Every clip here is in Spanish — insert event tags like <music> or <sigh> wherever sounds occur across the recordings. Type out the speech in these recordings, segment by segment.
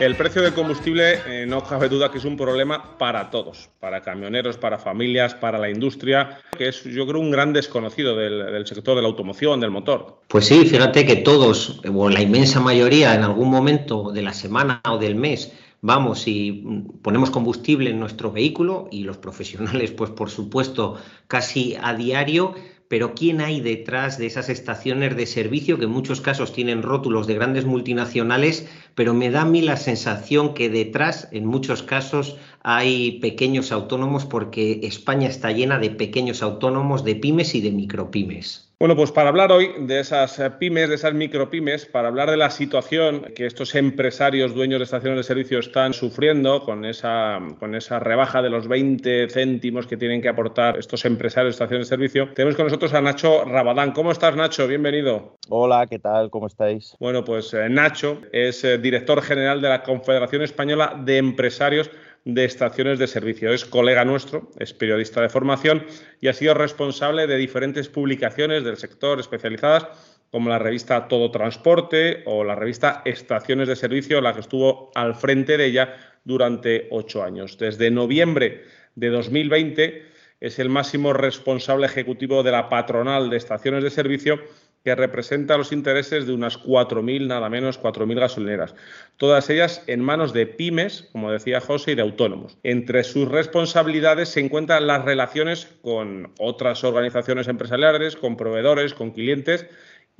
El precio del combustible eh, no cabe duda que es un problema para todos, para camioneros, para familias, para la industria, que es yo creo un gran desconocido del, sector de la automoción, del motor. Pues sí, fíjate que todos, o la inmensa mayoría, en algún momento de la semana o del mes, vamos y ponemos combustible en nuestro vehículo y los profesionales, pues por supuesto, casi a diario pero ¿quién hay detrás de esas estaciones de servicio que en muchos casos tienen rótulos de grandes multinacionales, pero me da a mí la sensación que detrás, en muchos casos, hay pequeños autónomos porque España está llena de pequeños autónomos, de pymes y de micropymes? Bueno, pues para hablar hoy de esas eh, pymes, de esas micropymes, para hablar de la situación que estos empresarios dueños de estaciones de servicio están sufriendo con esa, con esa rebaja de los 20 céntimos que tienen que aportar estos empresarios de estaciones de servicio, tenemos con nosotros a Nacho Rabadán. ¿Cómo estás, Nacho? Bienvenido. Hola, ¿qué tal? ¿Cómo estáis? Bueno, pues eh, Nacho es eh, director general de la Confederación Española de Empresarios de estaciones de servicio. Es colega nuestro, es periodista de formación y ha sido responsable de diferentes publicaciones del sector especializadas como la revista Todo Transporte o la revista Estaciones de Servicio, la que estuvo al frente de ella durante ocho años. Desde noviembre de 2020 es el máximo responsable ejecutivo de la patronal de estaciones de servicio que representa los intereses de unas 4.000, nada menos, 4.000 gasolineras. Todas ellas en manos de pymes, como decía José, y de autónomos. Entre sus responsabilidades se encuentran las relaciones con otras organizaciones empresariales, con proveedores, con clientes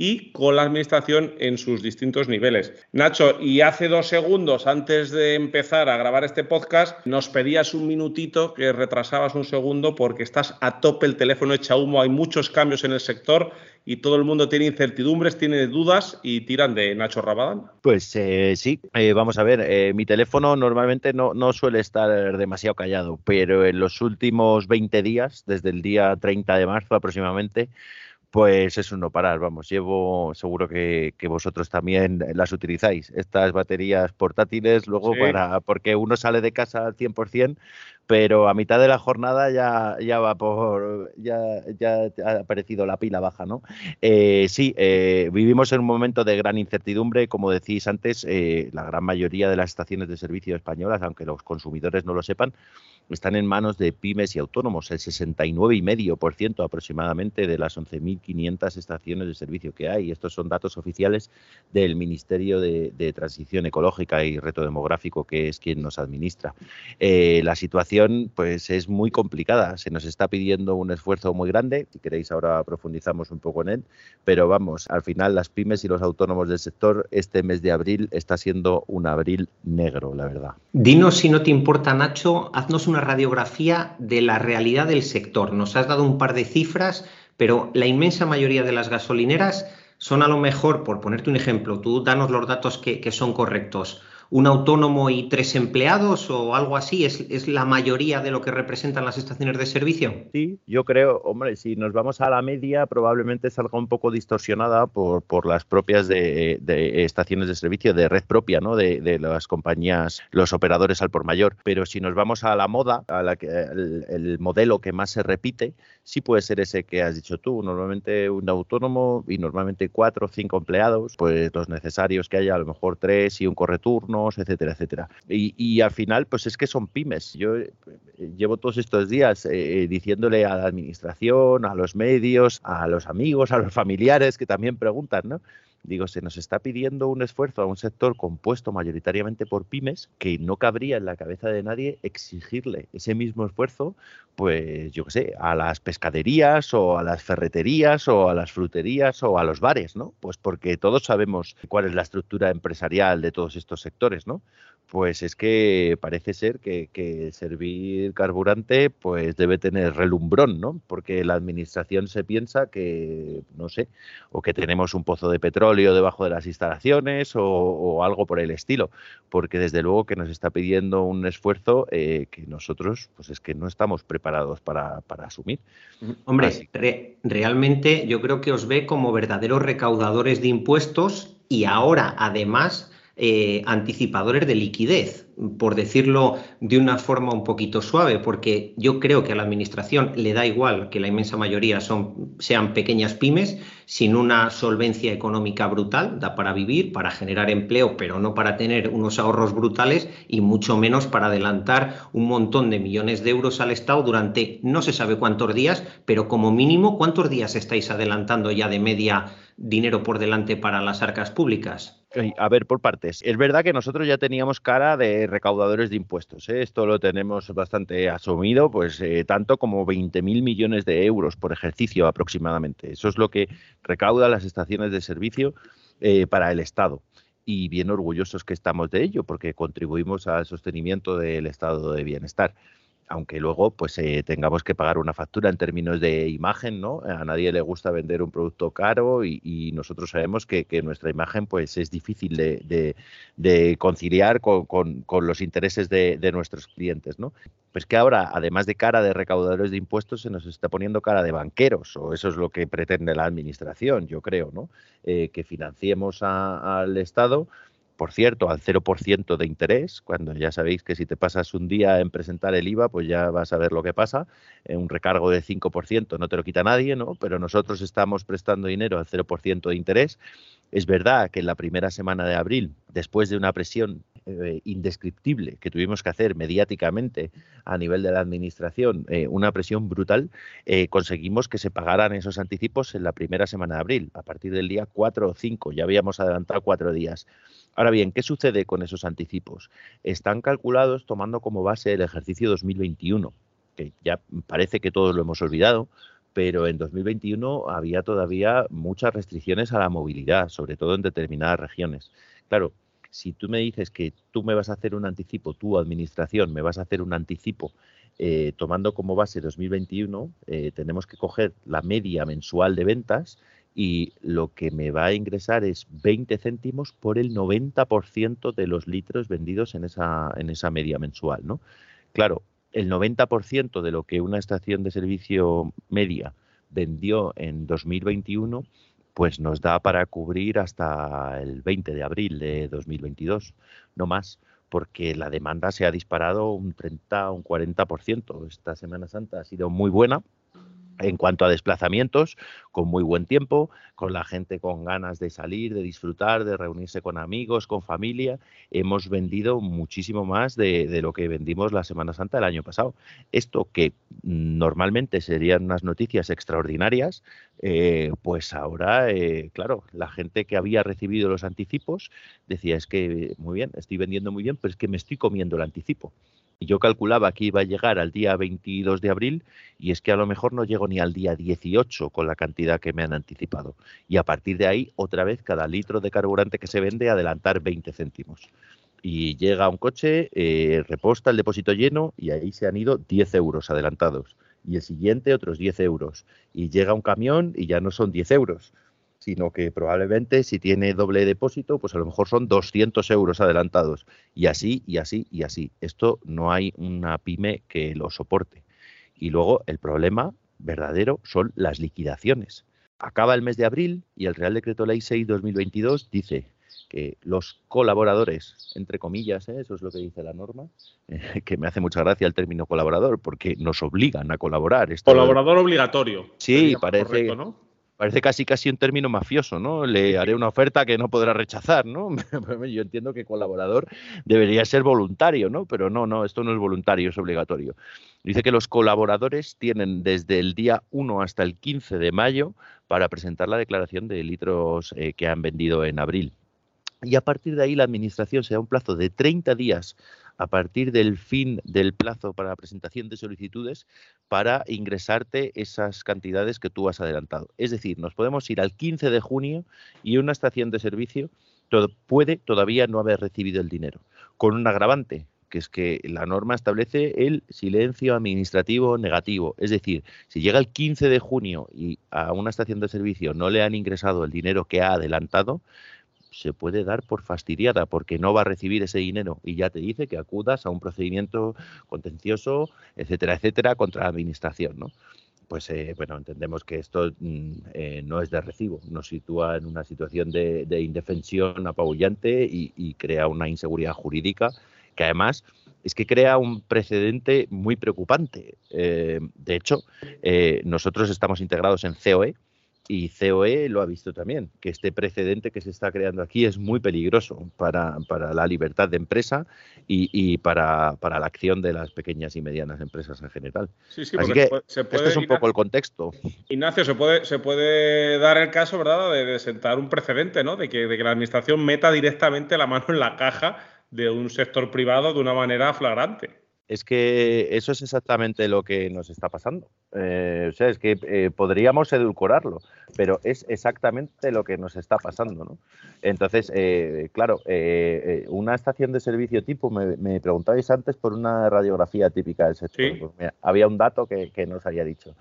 y con la administración en sus distintos niveles. Nacho, y hace dos segundos antes de empezar a grabar este podcast, nos pedías un minutito que retrasabas un segundo porque estás a tope, el teléfono echa humo, hay muchos cambios en el sector y todo el mundo tiene incertidumbres, tiene dudas y tiran de Nacho Rabadán. Pues eh, sí, eh, vamos a ver, eh, mi teléfono normalmente no, no suele estar demasiado callado, pero en los últimos 20 días, desde el día 30 de marzo aproximadamente, pues es un no parar, vamos, llevo, seguro que, vosotros también las utilizáis, estas baterías portátiles, luego para, porque uno sale de casa al 100%, pero a mitad de la jornada ya, ya va por, ya, ya ha aparecido la pila baja, ¿no? Eh, sí, eh, vivimos en un momento de gran incertidumbre, como decís antes, eh, la gran mayoría de las estaciones de servicio españolas, aunque los consumidores no lo sepan, están en manos de pymes y autónomos, el 69,5% aproximadamente de las 11.500 estaciones de servicio que hay. Estos son datos oficiales del Ministerio de, Transición Ecológica y Reto Demográfico, que es quien nos administra. Eh, la situación pues, es muy complicada, se nos está pidiendo un esfuerzo muy grande, si queréis ahora profundizamos un poco en él, pero vamos, al final las pymes y los autónomos del sector, este mes de abril está siendo un abril negro, la verdad. Dinos si no te importa, Nacho, haznos una radiografía de la realidad del sector. Nos has dado un par de cifras, pero la inmensa mayoría de las gasolineras son a lo mejor, por ponerte un ejemplo, tú danos los datos que, son correctos, un autónomo y tres empleados o algo así? ¿Es, la mayoría de lo que representan las estaciones de servicio? Sí, yo creo, hombre, si nos vamos a la media, probablemente salga un poco distorsionada por, por las propias de, estaciones de servicio, de red propia, ¿no? De, las compañías, los operadores al por mayor. Pero si nos vamos a la moda, a la que, el, modelo que más se repite, sí puede ser ese que has dicho tú. Normalmente un autónomo y normalmente cuatro o cinco empleados, pues los necesarios que haya a lo mejor tres y un correturno etcétera, etcétera. Y, al final, pues es que son pymes. Yo eh, llevo todos estos días eh, diciéndole a la administración, a los medios, a los amigos, a los familiares que también preguntan, ¿no? Digo, se nos está pidiendo un esfuerzo a un sector compuesto mayoritariamente por pymes que no cabría en la cabeza de nadie exigirle ese mismo esfuerzo, pues yo qué sé, a las pescaderías o a las ferreterías o a las fruterías o a los bares, ¿no? Pues porque todos sabemos cuál es la estructura empresarial de todos estos sectores, ¿no? Pues es que parece ser que, que servir carburante pues debe tener relumbrón, ¿no? Porque la administración se piensa que, no sé, o que tenemos un pozo de petróleo debajo de las instalaciones o, algo por el estilo, porque desde luego que nos está pidiendo un esfuerzo eh, que nosotros, pues es que no estamos preparados para, asumir. Hombre, realmente yo creo que os ve como verdaderos recaudadores de impuestos y ahora además eh, anticipadores de liquidez, por decirlo de una forma un poquito suave, porque yo creo que a la Administración le da igual que la inmensa mayoría son, sean pequeñas pymes, sin una solvencia económica brutal, da para vivir, para generar empleo, pero no para tener unos ahorros brutales y mucho menos para adelantar un montón de millones de euros al Estado durante no se sabe cuántos días, pero como mínimo, ¿cuántos días estáis adelantando ya de media dinero por delante para las arcas públicas? A ver, por partes. Es verdad que nosotros ya teníamos cara de recaudadores de impuestos. ¿eh? Esto lo tenemos bastante asumido, pues eh, tanto como 20.000 millones de euros por ejercicio aproximadamente. Eso es lo que recauda las estaciones de servicio eh, para el Estado. Y bien orgullosos que estamos de ello, porque contribuimos al sostenimiento del estado de bienestar aunque luego pues eh, tengamos que pagar una factura en términos de imagen, ¿no? A nadie le gusta vender un producto caro y, nosotros sabemos que, nuestra imagen pues es difícil de, conciliar con, los intereses de, nuestros clientes, ¿no? Pues que ahora, además de cara de recaudadores de impuestos, se nos está poniendo cara de banqueros, o eso es lo que pretende la administración, yo creo, ¿no? Eh, que financiemos al Estado por cierto, al 0% de interés, cuando ya sabéis que si te pasas un día en presentar el IVA, pues ya vas a ver lo que pasa. Eh, un recargo de 5% no te lo quita nadie, ¿no? Pero nosotros estamos prestando dinero al 0% de interés. Es verdad que en la primera semana de abril, después de una presión eh, indescriptible que tuvimos que hacer mediáticamente a nivel de la administración, eh, una presión brutal, conseguimos que se pagaran esos anticipos en la primera semana de abril, a partir del día 4 o 5, ya habíamos adelantado cuatro días. Ahora bien, ¿qué sucede con esos anticipos? Están calculados tomando como base el ejercicio 2021, que ya parece que todos lo hemos olvidado, pero en 2021 había todavía muchas restricciones a la movilidad, sobre todo en determinadas regiones. Claro, si tú me dices que tú me vas a hacer un anticipo, tu administración me vas a hacer un anticipo eh, tomando como base 2021, eh, tenemos que coger la media mensual de ventas y lo que me va a ingresar es 20 céntimos por el 90% de los litros vendidos en esa, en esa media mensual, ¿no? Claro, el 90% de lo que una estación de servicio media vendió en 2021, pues nos da para cubrir hasta el 20 de abril de 2022, no más, porque la demanda se ha disparado un 30 un 40%. Esta Semana Santa ha sido muy buena, en cuanto a desplazamientos, con muy buen tiempo, con la gente con ganas de salir, de disfrutar, de reunirse con amigos, con familia, hemos vendido muchísimo más de, lo que vendimos la Semana Santa del año pasado. Esto que normalmente serían unas noticias extraordinarias, eh, pues ahora, eh, claro, la gente que había recibido los anticipos decía, es que muy bien, estoy vendiendo muy bien, pero es que me estoy comiendo el anticipo. Yo calculaba que iba a llegar al día 22 de abril y es que a lo mejor no llego ni al día 18 con la cantidad que me han anticipado. Y a partir de ahí, otra vez, cada litro de carburante que se vende, adelantar 20 céntimos. Y llega un coche, eh, reposta el depósito lleno y ahí se han ido 10 euros adelantados. Y el siguiente otros 10 euros. Y llega un camión y ya no son 10 euros sino que probablemente si tiene doble depósito, pues a lo mejor son 200 euros adelantados. Y así, y así, y así. Esto no hay una pyme que lo soporte. Y luego el problema verdadero son las liquidaciones. Acaba el mes de abril y el Real Decreto Ley 6-2022 dice que los colaboradores, entre comillas, ¿eh? eso es lo que dice la norma, <laughs> que me hace mucha gracia el término colaborador, porque nos obligan a colaborar. Colaborador obligatorio. Sí, parece, parece casi casi un término mafioso, ¿no? Le haré una oferta que no podrá rechazar, ¿no? <laughs> Yo entiendo que colaborador debería ser voluntario, ¿no? Pero no, no, esto no es voluntario, es obligatorio. Dice que los colaboradores tienen desde el día 1 hasta el 15 de mayo para presentar la declaración de litros eh, que han vendido en abril. Y a partir de ahí la Administración se da un plazo de 30 días a partir del fin del plazo para la presentación de solicitudes para ingresarte esas cantidades que tú has adelantado. Es decir, nos podemos ir al 15 de junio y una estación de servicio puede todavía no haber recibido el dinero, con un agravante, que es que la norma establece el silencio administrativo negativo. Es decir, si llega el 15 de junio y a una estación de servicio no le han ingresado el dinero que ha adelantado, se puede dar por fastidiada porque no va a recibir ese dinero y ya te dice que acudas a un procedimiento contencioso, etcétera, etcétera, contra la administración, ¿no? Pues eh, bueno, entendemos que esto mm, eh, no es de recibo, nos sitúa en una situación de, indefensión apabullante y, crea una inseguridad jurídica que además es que crea un precedente muy preocupante. Eh, de hecho, nosotros estamos integrados en COE, y COE lo ha visto también, que este precedente que se está creando aquí es muy peligroso para, la libertad de empresa y, para, la acción de las pequeñas y medianas empresas en general. Sí, sí, Así que se puede, este es un poco el contexto. Ignacio, se puede, se puede dar el caso, ¿verdad?, de, sentar un precedente, ¿no?, de que, de que la administración meta directamente la mano en la caja de un sector privado de una manera flagrante es que eso es exactamente lo que nos está pasando. Eh, o sea, es que eh, podríamos edulcorarlo, pero es exactamente lo que nos está pasando. ¿no? Entonces, eh, claro, una estación de servicio tipo, me, preguntabais antes por una radiografía típica del sector. Pues había un dato que, que nos había dicho.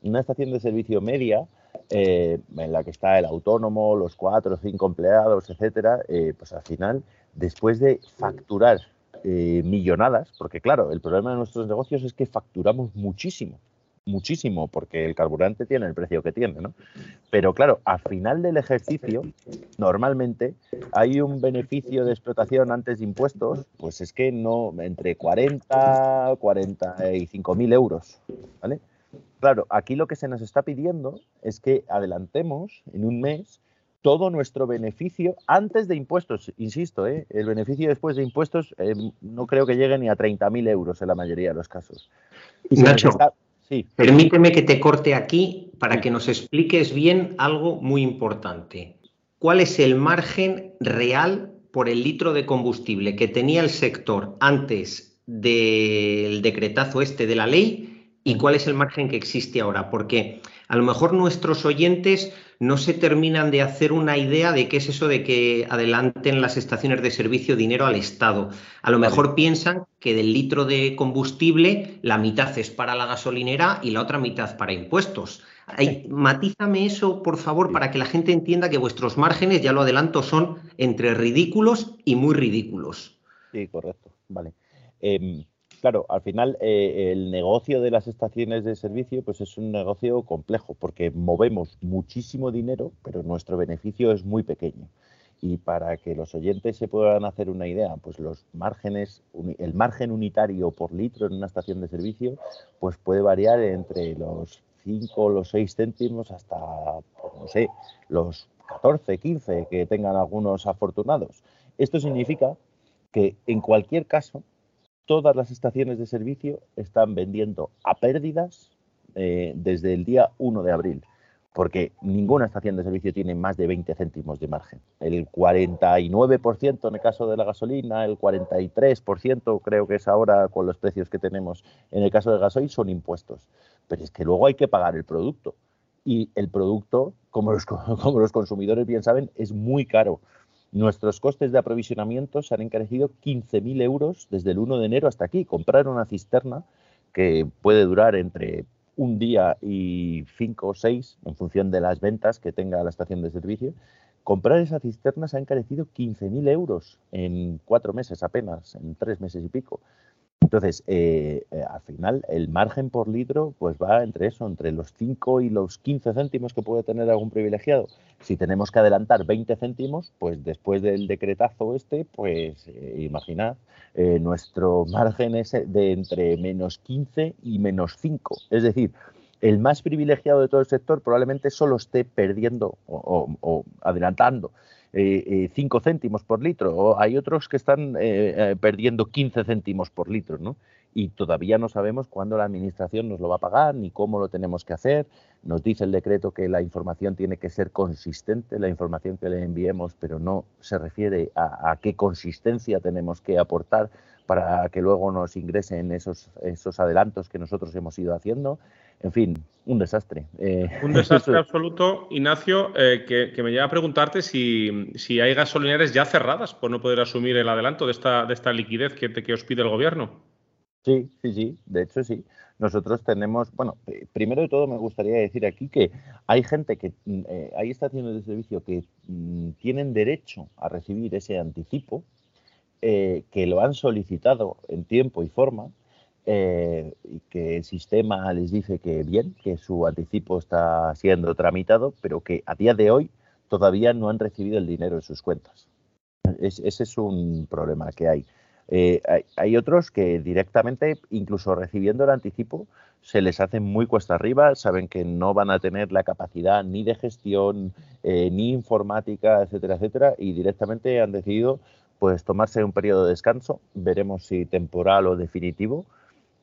Una estación de servicio media, en la que está el autónomo, los cuatro o cinco empleados, etcétera, pues al final, después de facturar eh, millonadas, porque claro, el problema de nuestros negocios es que facturamos muchísimo, muchísimo, porque el carburante tiene el precio que tiene, ¿no? Pero claro, al final del ejercicio, normalmente hay un beneficio de explotación antes de impuestos, pues es que no, entre 40, 45 mil euros, ¿vale? Claro, aquí lo que se nos está pidiendo es que adelantemos en un mes todo nuestro beneficio antes de impuestos. Insisto, ¿eh? el beneficio después de impuestos eh, no creo que llegue ni a 30.000 euros en la mayoría de los casos. Nacho, sí. permíteme que te corte aquí para que nos expliques bien algo muy importante. ¿Cuál es el margen real por el litro de combustible que tenía el sector antes del decretazo este de la ley y cuál es el margen que existe ahora? Porque a lo mejor nuestros oyentes no se terminan de hacer una idea de qué es eso de que adelanten las estaciones de servicio dinero al Estado. A lo mejor piensan que del litro de combustible la mitad es para la gasolinera y la otra mitad para impuestos. matízame eso, por favor, para que la gente entienda que vuestros márgenes, ya lo adelanto, son entre ridículos y muy ridículos. Sí, correcto. Vale. Em, claro, al final eh, el negocio de las estaciones de servicio pues es un negocio complejo porque movemos muchísimo dinero, pero nuestro beneficio es muy pequeño. Y para que los oyentes se puedan hacer una idea, pues los márgenes, el margen unitario por litro en una estación de servicio, pues puede variar entre los 5 o los 6 céntimos hasta, pues no sé, los 14, 15 que tengan algunos afortunados. Esto significa que en cualquier caso todas las estaciones de servicio están vendiendo a pérdidas eh, desde el día 1 de abril, porque ninguna estación de servicio tiene más de 20 céntimos de margen. El 49% en el caso de la gasolina, el 43% creo que es ahora con los precios que tenemos en el caso del gasoil son impuestos. Pero es que luego hay que pagar el producto. Y el producto, como los, <laughs> como los consumidores bien saben, es muy caro. Nuestros costes de aprovisionamiento se han encarecido 15.000 euros desde el 1 de enero hasta aquí. Comprar una cisterna que puede durar entre un día y cinco o seis, en función de las ventas que tenga la estación de servicio, comprar esa cisterna se ha encarecido 15.000 euros en cuatro meses apenas, en tres meses y pico. Entonces, eh, eh, al final, el margen por litro pues va entre eso, entre los 5 y los 15 céntimos que puede tener algún privilegiado. Si tenemos que adelantar 20 céntimos, pues después del decretazo este, pues eh, imaginad, nuestro margen es de entre menos 15 y menos 5. Es decir, el más privilegiado de todo el sector probablemente solo esté perdiendo o, adelantando 5 eh, eh, céntimos por litro, o hay otros que están eh, perdiendo 15 céntimos por litro, ¿no? Y todavía no sabemos cuándo la Administración nos lo va a pagar ni cómo lo tenemos que hacer. Nos dice el decreto que la información tiene que ser consistente, la información que le enviemos, pero no se refiere a qué consistencia tenemos que aportar para que luego nos ingresen esos, esos adelantos que nosotros hemos ido haciendo. En fin, un desastre. Eh, un desastre <laughs> absoluto, Ignacio, eh, que, me lleva a preguntarte si, si, hay gasolineras ya cerradas por no poder asumir el adelanto de esta, de esta liquidez que, que os pide el gobierno. Sí, sí, sí, de hecho sí. Nosotros tenemos, bueno, eh, primero de todo me gustaría decir aquí que hay gente que, mm, hay estaciones de servicio que mm, tienen derecho a recibir ese anticipo, eh, que lo han solicitado en tiempo y forma eh, y que el sistema les dice que bien, que su anticipo está siendo tramitado, pero que a día de hoy todavía no han recibido el dinero en sus cuentas. ese es un problema que hay. Eh, hay. otros que directamente, incluso recibiendo el anticipo, se les hace muy cuesta arriba, saben que no van a tener la capacidad ni de gestión, ni informática, etcétera, etcétera, y directamente han decidido pues tomarse un periodo de descanso, veremos si temporal o definitivo,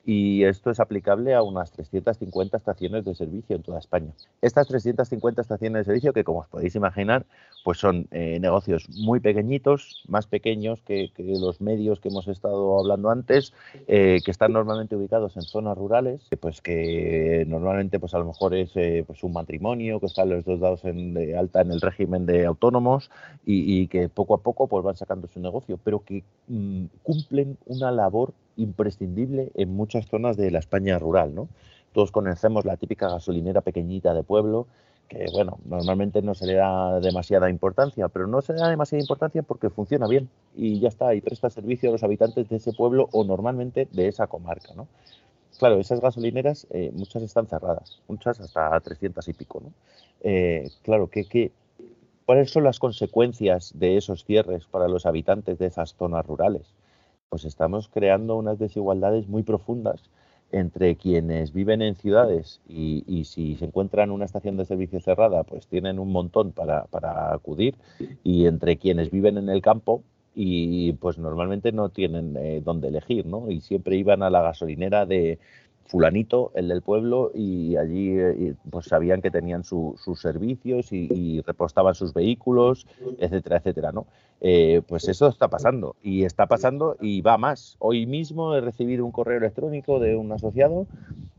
y esto es aplicable a unas 350 estaciones de servicio en toda España. Estas 350 estaciones de servicio, que como os podéis imaginar, pues son eh, negocios muy pequeñitos, más pequeños que, los medios que hemos estado hablando antes, eh, que están normalmente ubicados en zonas rurales, pues que normalmente pues a lo mejor es eh, pues un matrimonio, que están los dos dados en, de alta en el régimen de autónomos y, que poco a poco pues van sacando su negocio, pero que mm, cumplen una labor imprescindible en muchas zonas de la España rural, ¿no? Todos conocemos la típica gasolinera pequeñita de pueblo, que bueno, normalmente no se le da demasiada importancia, pero no se le da demasiada importancia porque funciona bien y ya está, y presta servicio a los habitantes de ese pueblo o normalmente de esa comarca, ¿no? Claro, esas gasolineras, eh, muchas están cerradas, muchas hasta 300 y pico, ¿no? Eh, claro, ¿qué, cuáles son las consecuencias de esos cierres para los habitantes de esas zonas rurales? Pues estamos creando unas desigualdades muy profundas entre quienes viven en ciudades y, si se encuentran una estación de servicio cerrada, pues tienen un montón para, para, acudir, y entre quienes viven en el campo y pues normalmente no tienen eh, dónde elegir, ¿no? Y siempre iban a la gasolinera de, fulanito, el del pueblo, y allí eh, pues sabían que tenían sus servicios y, repostaban sus vehículos, etcétera, etcétera, ¿no? Eh, pues eso está pasando, y está pasando y va más. Hoy mismo he recibido un correo electrónico de un asociado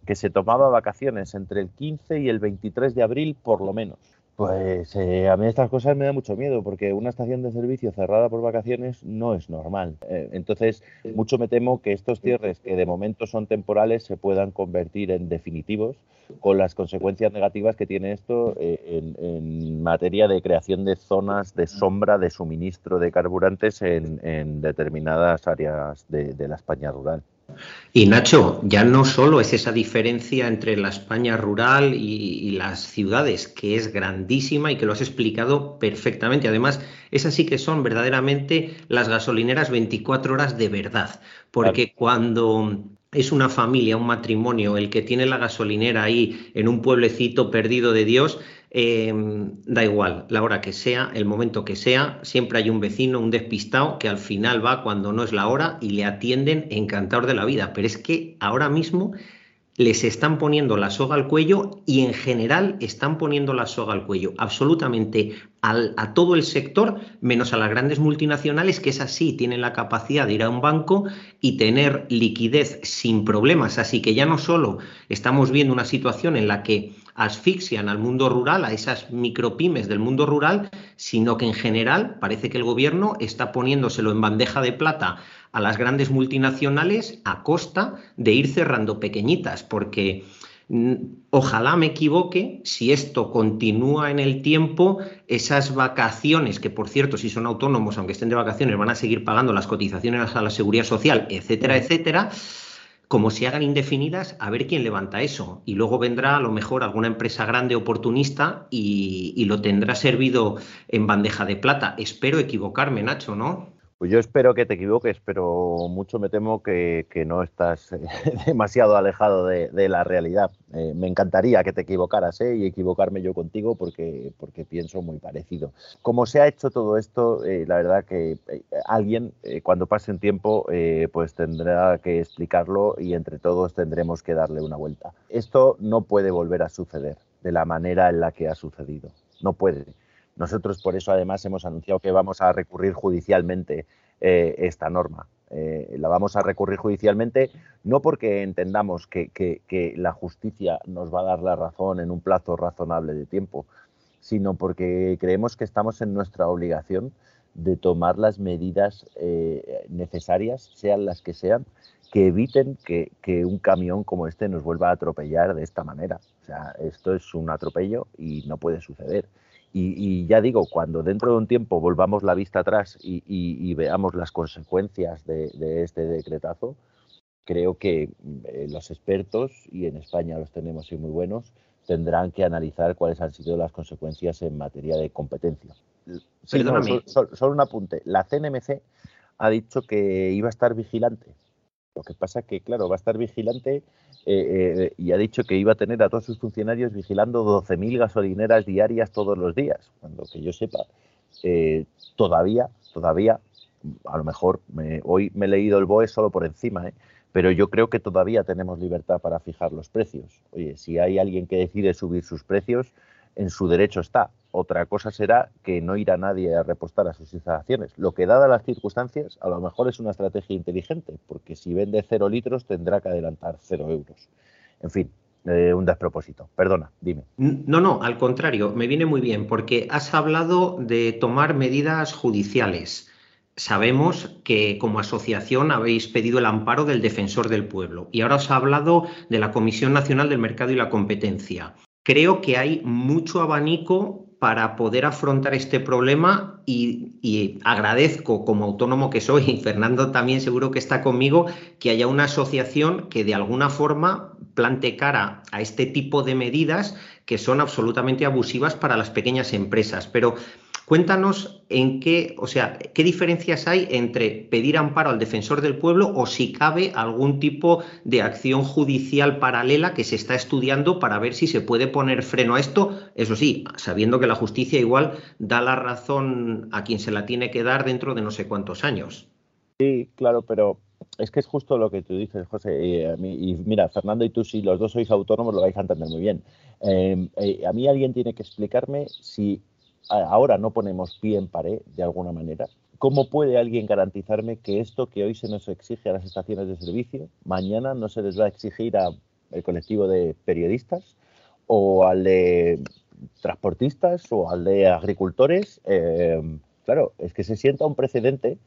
que se tomaba vacaciones entre el 15 y el 23 de abril por lo menos. Pues eh, a mí estas cosas me da mucho miedo porque una estación de servicio cerrada por vacaciones no es normal. Eh, entonces, mucho me temo que estos cierres, que de momento son temporales, se puedan convertir en definitivos con las consecuencias negativas que tiene esto eh, en, materia de creación de zonas de sombra de suministro de carburantes en, determinadas áreas de la España rural. Y Nacho, ya no solo es esa diferencia entre la España rural y, las ciudades, que es grandísima y que lo has explicado perfectamente. Además, esas sí que son verdaderamente las gasolineras 24 horas de verdad, porque cuando es una familia, un matrimonio, el que tiene la gasolinera ahí en un pueblecito perdido de Dios, Em, da igual, la hora que sea, el momento que sea, siempre hay un vecino, un despistado, que al final va cuando no es la hora y le atienden encantador de la vida. Pero es que ahora mismo les están poniendo la soga al cuello y en general están poniendo la soga al cuello absolutamente a todo el sector, menos a las grandes multinacionales, que es así, tienen la capacidad de ir a un banco y tener liquidez sin problemas. Así que ya no solo estamos viendo una situación en la que asfixian al mundo rural, a esas micropymes del mundo rural, sino que en general parece que el gobierno está poniéndoselo en bandeja de plata a las grandes multinacionales a costa de ir cerrando pequeñitas, porque mm, ojalá me equivoque si esto continúa en el tiempo, esas vacaciones, que por cierto, si son autónomos, aunque estén de vacaciones, van a seguir pagando las cotizaciones a la seguridad social, etcétera, etcétera como se hagan indefinidas, a ver quién levanta eso. Y luego vendrá a lo mejor alguna empresa grande oportunista y, lo tendrá servido en bandeja de plata. Espero equivocarme, Nacho, ¿no? Pues yo espero que te equivoques, pero mucho me temo que, no estás eh, <laughs> demasiado alejado de, la realidad. Eh, me encantaría que te equivocaras ¿eh? y equivocarme yo contigo porque, pienso muy parecido. Como se ha hecho todo esto, la verdad que alguien, cuando pase un tiempo, pues tendrá que explicarlo y entre todos tendremos que darle una vuelta. Esto no puede volver a suceder de la manera en la que ha sucedido. No puede. Nosotros por eso además hemos anunciado que vamos a recurrir judicialmente eh, esta norma. Eh, la vamos a recurrir judicialmente no porque entendamos que, la justicia nos va a dar la razón en un plazo razonable de tiempo, sino porque creemos que estamos en nuestra obligación de tomar las medidas eh, necesarias, sean las que sean, que eviten que, que, un camión como este nos vuelva a atropellar de esta manera. O sea, esto es un atropello y no puede suceder. Y, ya digo, cuando dentro de un tiempo volvamos la vista atrás y, veamos las consecuencias de, este decretazo, creo que eh, los expertos, y en España los tenemos y muy buenos, tendrán que analizar cuáles han sido las consecuencias en materia de competencia. solo un apunte. La CNMC ha dicho que iba a estar vigilante lo que pasa que, claro, va a estar vigilante eh, eh, y ha dicho que iba a tener a todos sus funcionarios vigilando 12.000 gasolineras diarias todos los días. Cuando que yo sepa, eh, todavía, todavía, a lo mejor hoy me he leído el BOE solo por encima, pero yo creo que todavía tenemos libertad para fijar los precios. Oye, si hay alguien que decide subir sus precios, en su derecho está. Otra cosa será que no irá nadie a repostar a sus instalaciones. Lo que, dadas las circunstancias, a lo mejor es una estrategia inteligente, porque si vende cero litros tendrá que adelantar cero euros. En fin, eh, un despropósito. Perdona, dime. No, no, al contrario, me viene muy bien, porque has hablado de tomar medidas judiciales. Sabemos que como asociación habéis pedido el amparo del defensor del pueblo y ahora os ha hablado de la Comisión Nacional del Mercado y la Competencia creo que hay mucho abanico para poder afrontar este problema y, agradezco como autónomo que soy, y Fernando también seguro que está conmigo, que haya una asociación que de alguna forma plante cara a este tipo de medidas que son absolutamente abusivas para las pequeñas empresas. Pero Cuéntanos en qué, o sea, qué diferencias hay entre pedir amparo al defensor del pueblo o si cabe algún tipo de acción judicial paralela que se está estudiando para ver si se puede poner freno a esto, eso sí, sabiendo que la justicia igual da la razón a quien se la tiene que dar dentro de no sé cuántos años. Sí, claro, pero es que es justo lo que tú dices, José. Y, mira, Fernando y tú, si los dos sois autónomos, lo vais a entender muy bien. Eh, eh, a mí alguien tiene que explicarme si ahora no ponemos pie en pared de alguna manera, ¿cómo puede alguien garantizarme que esto que hoy se nos exige a las estaciones de servicio, mañana no se les va a exigir al colectivo de periodistas o al de transportistas o al de agricultores? Eh, claro, es que se sienta un precedente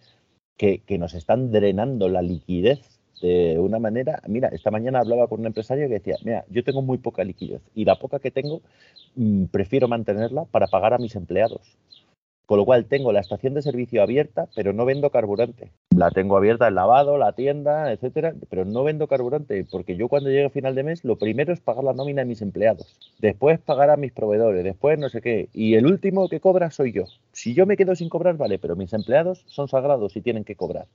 que, que nos están drenando la liquidez de una manera, mira, esta mañana hablaba con un empresario que decía, mira, yo tengo muy poca liquidez y la poca que tengo mm, prefiero mantenerla para pagar a mis empleados. Con lo cual tengo la estación de servicio abierta, pero no vendo carburante. La tengo abierta el lavado, la tienda, etcétera, pero no vendo carburante porque yo cuando llegue a final de mes lo primero es pagar la nómina de mis empleados, después pagar a mis proveedores, después no sé qué, y el último que cobra soy yo. Si yo me quedo sin cobrar, vale, pero mis empleados son sagrados y tienen que cobrar.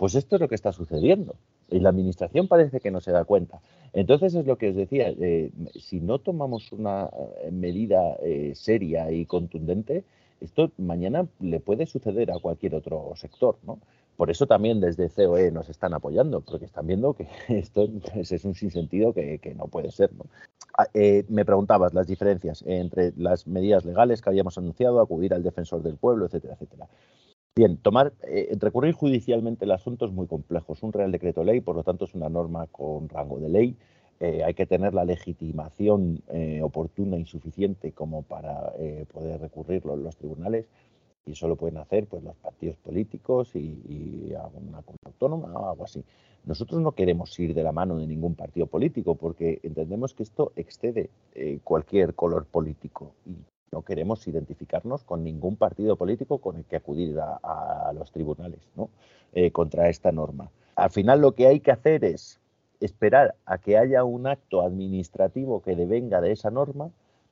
Pues esto es lo que está sucediendo y la administración parece que no se da cuenta. Entonces es lo que os decía, eh, si no tomamos una eh, medida eh, seria y contundente, esto mañana le puede suceder a cualquier otro sector, ¿no? Por eso también desde COE nos están apoyando, porque están viendo que <laughs> esto es un sinsentido que, no puede ser. Ah, me preguntabas las diferencias entre las medidas legales que habíamos anunciado, acudir al defensor del pueblo, etcétera, etcétera. Bien, tomar, eh, recurrir judicialmente el asunto es muy complejo. Es un Real Decreto Ley, por lo tanto es una norma con rango de ley. Eh, hay que tener la legitimación eh, oportuna y suficiente como para poder recurrirlo en los tribunales y eso lo pueden hacer pues los partidos políticos y, y alguna autónoma o algo así. Nosotros no queremos ir de la mano de ningún partido político porque entendemos que esto excede cualquier color político no queremos identificarnos con ningún partido político con el que acudir a, los tribunales ¿no? Eh, contra esta norma. Al final lo que hay que hacer es esperar a que haya un acto administrativo que devenga de esa norma,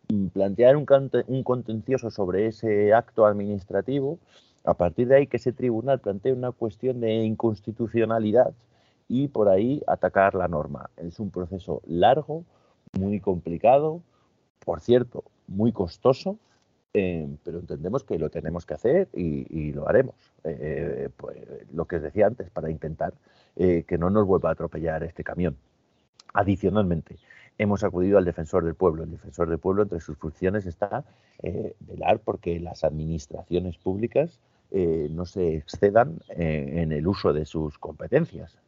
mm, plantear un, un contencioso sobre ese acto administrativo A partir de ahí que ese tribunal plantee una cuestión de inconstitucionalidad y por ahí atacar la norma. Es un proceso largo, muy complicado, por cierto, muy costoso, eh, pero entendemos que lo tenemos que hacer y, lo haremos. Eh, pues, lo que os decía antes, para intentar eh, que no nos vuelva a atropellar este camión. Adicionalmente, hemos acudido al defensor del pueblo. El defensor del pueblo, entre sus funciones, está velar porque las administraciones públicas no se excedan en el uso de sus competencias.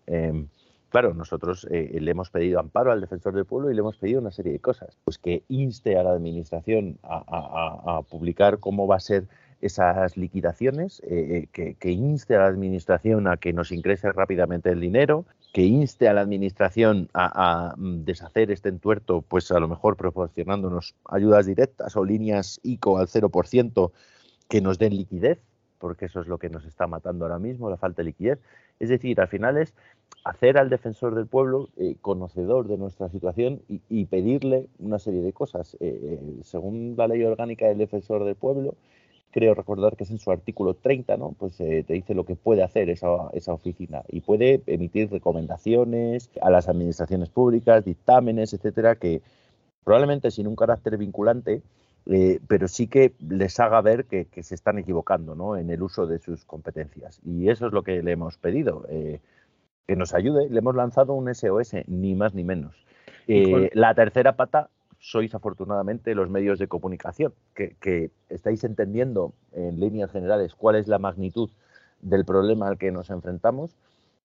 Claro, nosotros eh, le hemos pedido amparo al defensor del pueblo y le hemos pedido una serie de cosas. Pues que inste a la administración a, publicar cómo va a ser esas liquidaciones, eh, que, inste a la administración a que nos ingrese rápidamente el dinero, que inste a la administración a, mm, deshacer este entuerto, pues a lo mejor proporcionándonos ayudas directas o líneas ICO al 0% que nos den liquidez, porque eso es lo que nos está matando ahora mismo, la falta de liquidez. Es decir, al final es hacer al defensor del pueblo eh, conocedor de nuestra situación y, pedirle una serie de cosas. Eh, eh, según la ley orgánica del defensor del pueblo, creo recordar que es en su artículo 30, ¿no? Pues te dice lo que puede hacer esa, esa, oficina y puede emitir recomendaciones a las administraciones públicas, dictámenes, etcétera, que probablemente sin un carácter vinculante, pero sí que les haga ver que, se están equivocando ¿no? en el uso de sus competencias. Y eso es lo que le hemos pedido que nos ayude. Le hemos lanzado un SOS, ni más ni menos. Eh, la tercera pata sois afortunadamente los medios de comunicación, que, estáis entendiendo en líneas generales cuál es la magnitud del problema al que nos enfrentamos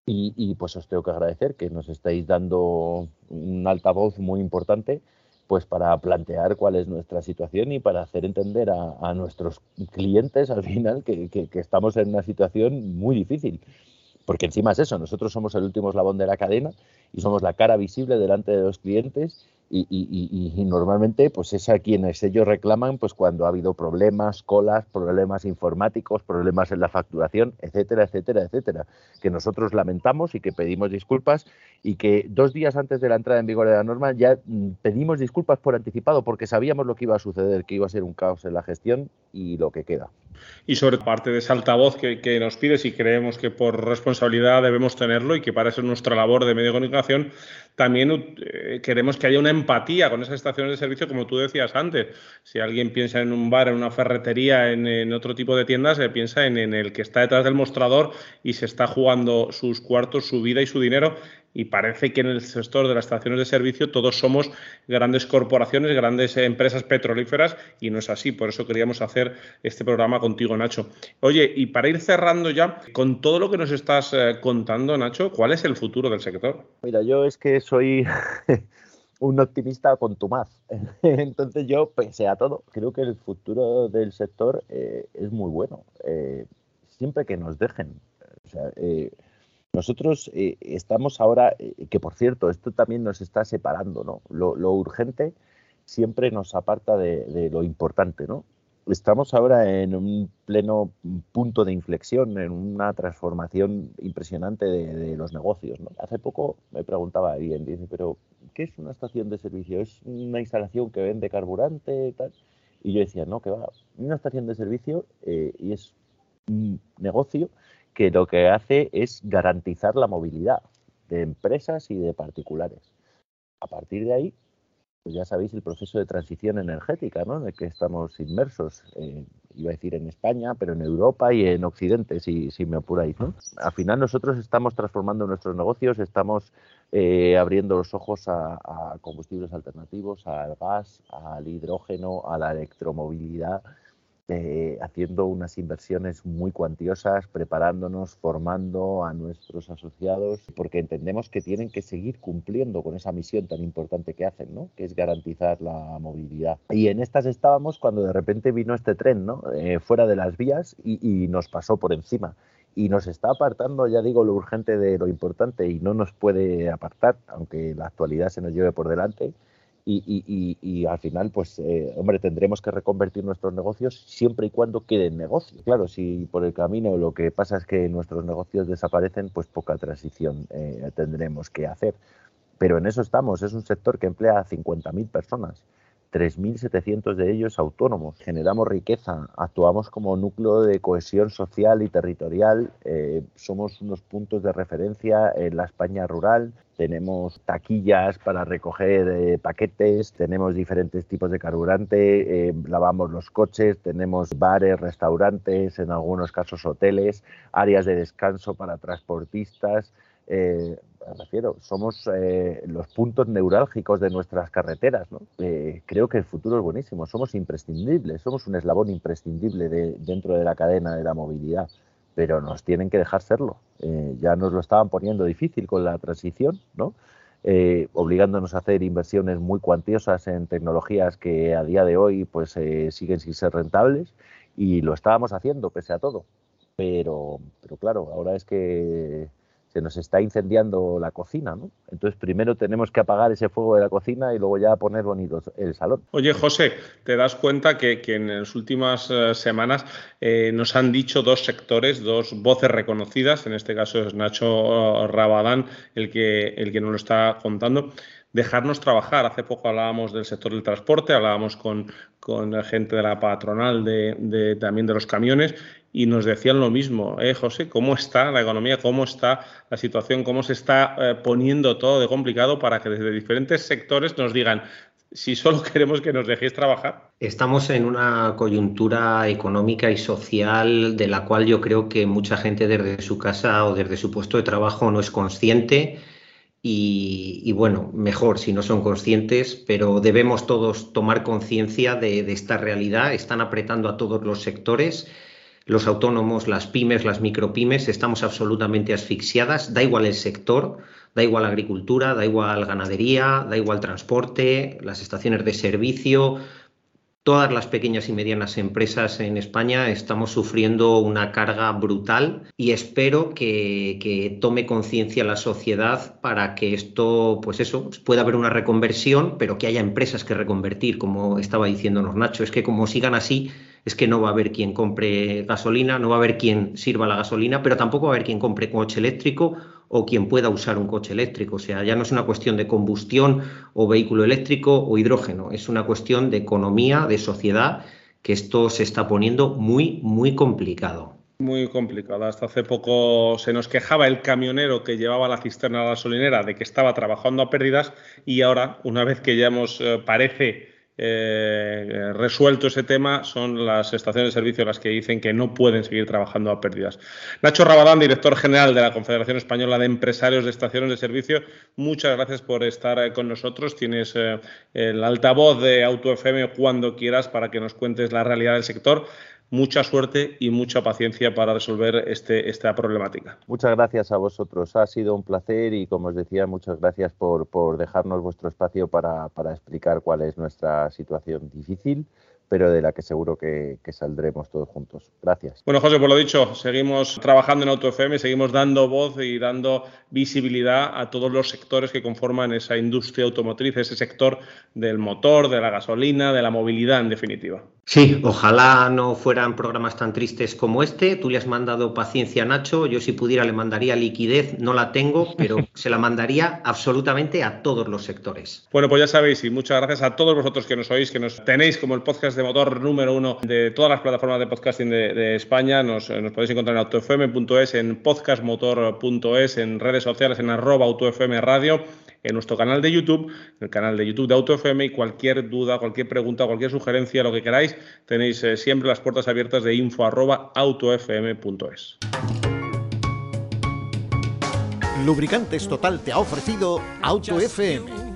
y, pues os tengo que agradecer que nos estáis dando un altavoz muy importante pues para plantear cuál es nuestra situación y para hacer entender a, nuestros clientes al final que, que, estamos en una situación muy difícil. Porque encima es eso, nosotros somos el último eslabón de la cadena y somos la cara visible delante de los clientes y, normalmente pues es a quienes ellos reclaman pues cuando ha habido problemas, colas, problemas informáticos, problemas en la facturación, etcétera, etcétera, etcétera, que nosotros lamentamos y que pedimos disculpas y que dos días antes de la entrada en vigor de la norma ya mm, pedimos disculpas por anticipado porque sabíamos lo que iba a suceder, que iba a ser un caos en la gestión y lo que queda. Y sobre parte de ese altavoz que, nos pides y creemos que por responsabilidad debemos tenerlo y que para eso es nuestra labor de medio de comunicación, también eh, queremos que haya una empatía con esas estaciones de servicio, como tú decías antes. Si alguien piensa en un bar, en una ferretería, en, otro tipo de tiendas, se piensa en, en el que está detrás del mostrador y se está jugando sus cuartos, su vida y su dinero y parece que en el sector de las estaciones de servicio todos somos grandes corporaciones, grandes empresas petrolíferas y no es así. Por eso queríamos hacer este programa contigo, Nacho. Oye, y para ir cerrando ya, con todo lo que nos estás eh, contando, Nacho, ¿cuál es el futuro del sector? Mira, yo es que soy <laughs> un optimista contumaz. <laughs> Entonces yo, pese a todo, creo que el futuro del sector eh, es muy bueno. Eh, siempre que nos dejen. O sea, nosotros eh, estamos ahora, eh, que por cierto, esto también nos está separando, ¿no? Lo, urgente siempre nos aparta de, lo importante, ¿no? Estamos ahora en un pleno punto de inflexión, en una transformación impresionante de, los negocios. ¿no? Hace poco me preguntaba alguien, dice, pero ¿qué es una estación de servicio? ¿Es una instalación que vende carburante? Tal? Y yo decía, no, que va, una estación de servicio eh, y es un negocio que lo que hace es garantizar la movilidad de empresas y de particulares. A partir de ahí, pues ya sabéis el proceso de transición energética ¿no? en el que estamos inmersos, eh, iba a decir en España, pero en Europa y en Occidente, si, si me apuráis. ¿no? Al final nosotros estamos transformando nuestros negocios, estamos eh, abriendo los ojos a, a combustibles alternativos, al gas, al hidrógeno, a la electromovilidad, eh, haciendo unas inversiones muy cuantiosas, preparándonos, formando a nuestros asociados, porque entendemos que tienen que seguir cumpliendo con esa misión tan importante que hacen, ¿no? que es garantizar la movilidad. Y en estas estábamos cuando de repente vino este tren ¿no? Eh, fuera de las vías y, y nos pasó por encima y nos está apartando, ya digo, lo urgente de lo importante y no nos puede apartar, aunque la actualidad se nos lleve por delante y, al final, pues, eh, hombre, tendremos que reconvertir nuestros negocios siempre y cuando queden negocios. Claro, si por el camino lo que pasa es que nuestros negocios desaparecen, pues poca transición eh, tendremos que hacer. Pero en eso estamos, es un sector que emplea a 50.000 personas 3.700 de ellos autónomos. Generamos riqueza, actuamos como núcleo de cohesión social y territorial, eh, somos unos puntos de referencia en la España rural, tenemos taquillas para recoger eh, paquetes, tenemos diferentes tipos de carburante, eh, lavamos los coches, tenemos bares, restaurantes, en algunos casos hoteles, áreas de descanso para transportistas. Eh, refiero, somos eh, los puntos neurálgicos de nuestras carreteras. ¿no? Eh, creo que el futuro es buenísimo, somos imprescindibles, somos un eslabón imprescindible de, dentro de la cadena de la movilidad, pero nos tienen que dejar serlo. Eh, ya nos lo estaban poniendo difícil con la transición, ¿no? obligándonos a hacer inversiones muy cuantiosas en tecnologías que a día de hoy pues siguen sin ser rentables y lo estábamos haciendo pese a todo. Pero, pero claro, ahora es que se nos está incendiando la cocina, ¿no? Entonces primero tenemos que apagar ese fuego de la cocina y luego ya poner bonito el salón. Oye, José, ¿te das cuenta que, en las últimas eh, semanas eh, nos han dicho dos sectores, dos voces reconocidas, en este caso es Nacho eh, Rabadán el que, el que nos lo está contando, dejarnos trabajar. Hace poco hablábamos del sector del transporte, hablábamos con, con la gente de la patronal de, también de los camiones y nos decían lo mismo, eh, José, ¿cómo está la economía? ¿Cómo está la situación? ¿Cómo se está eh, poniendo todo de complicado para que desde diferentes sectores nos digan, si solo <laughs> queremos que nos dejéis trabajar? Estamos en una coyuntura económica y social de la cual yo creo que mucha gente desde su casa o desde su puesto de trabajo no es consciente. Y, bueno, mejor si no son conscientes, pero debemos todos tomar conciencia de, de esta realidad. Están apretando a todos los sectores los autónomos, las pymes, las micropymes, estamos absolutamente asfixiadas, da igual el sector, da igual agricultura, da igual ganadería, da igual transporte, las estaciones de servicio, todas las pequeñas y medianas empresas en España estamos sufriendo una carga brutal y espero que, tome conciencia la sociedad para que esto, pues eso, pueda haber una reconversión, pero que haya empresas que reconvertir, como estaba diciéndonos Nacho. Es que como sigan así, es que no va a haber quien compre gasolina, no va a haber quien sirva la gasolina, pero tampoco va a haber quien compre coche eléctrico o quien pueda usar un coche eléctrico. O sea, ya no es una cuestión de combustión o vehículo eléctrico o hidrógeno, es una cuestión de economía, de sociedad, que esto se está poniendo muy, muy complicado. Muy complicado. Hasta hace poco se nos quejaba el camionero que llevaba la cisterna a la gasolinera de que estaba trabajando a pérdidas y ahora, una vez que ya hemos, eh, parece, eh, resuelto ese tema son las estaciones de servicio las que dicen que no pueden seguir trabajando a pérdidas. Nacho Rabadán, director general de la Confederación Española de Empresarios de Estaciones de Servicio, muchas gracias por estar eh, con nosotros. Tienes eh, el altavoz de Auto FM cuando quieras para que nos cuentes la realidad del sector mucha suerte y mucha paciencia para resolver este, esta problemática. Muchas gracias a vosotros. Ha sido un placer y, como os decía, muchas gracias por, dejarnos vuestro espacio para explicar cuál es nuestra situación difícil pero de la que seguro que, saldremos todos juntos. Gracias. Bueno, José, por lo dicho, seguimos trabajando en AutoFM, seguimos dando voz y dando visibilidad a todos los sectores que conforman esa industria automotriz, ese sector del motor, de la gasolina, de la movilidad, en definitiva. Sí, ojalá no fueran programas tan tristes como este. Tú le has mandado paciencia a Nacho, yo si pudiera le mandaría liquidez, no la tengo, pero <laughs> se la mandaría absolutamente a todos los sectores. Bueno, pues ya sabéis y muchas gracias a todos vosotros que nos oís, que nos tenéis como el podcast de motor número uno de todas las plataformas de podcasting de, España. Nos, podéis encontrar en autofm.es, en podcastmotor.es, en redes sociales, en arroba autofm radio en nuestro canal de YouTube, en el canal de YouTube de AutoFM y cualquier duda, cualquier pregunta, cualquier sugerencia, lo que queráis, tenéis eh, siempre las puertas abiertas de info@autofm.es. Lubricantes Total te ha ofrecido AutoFM.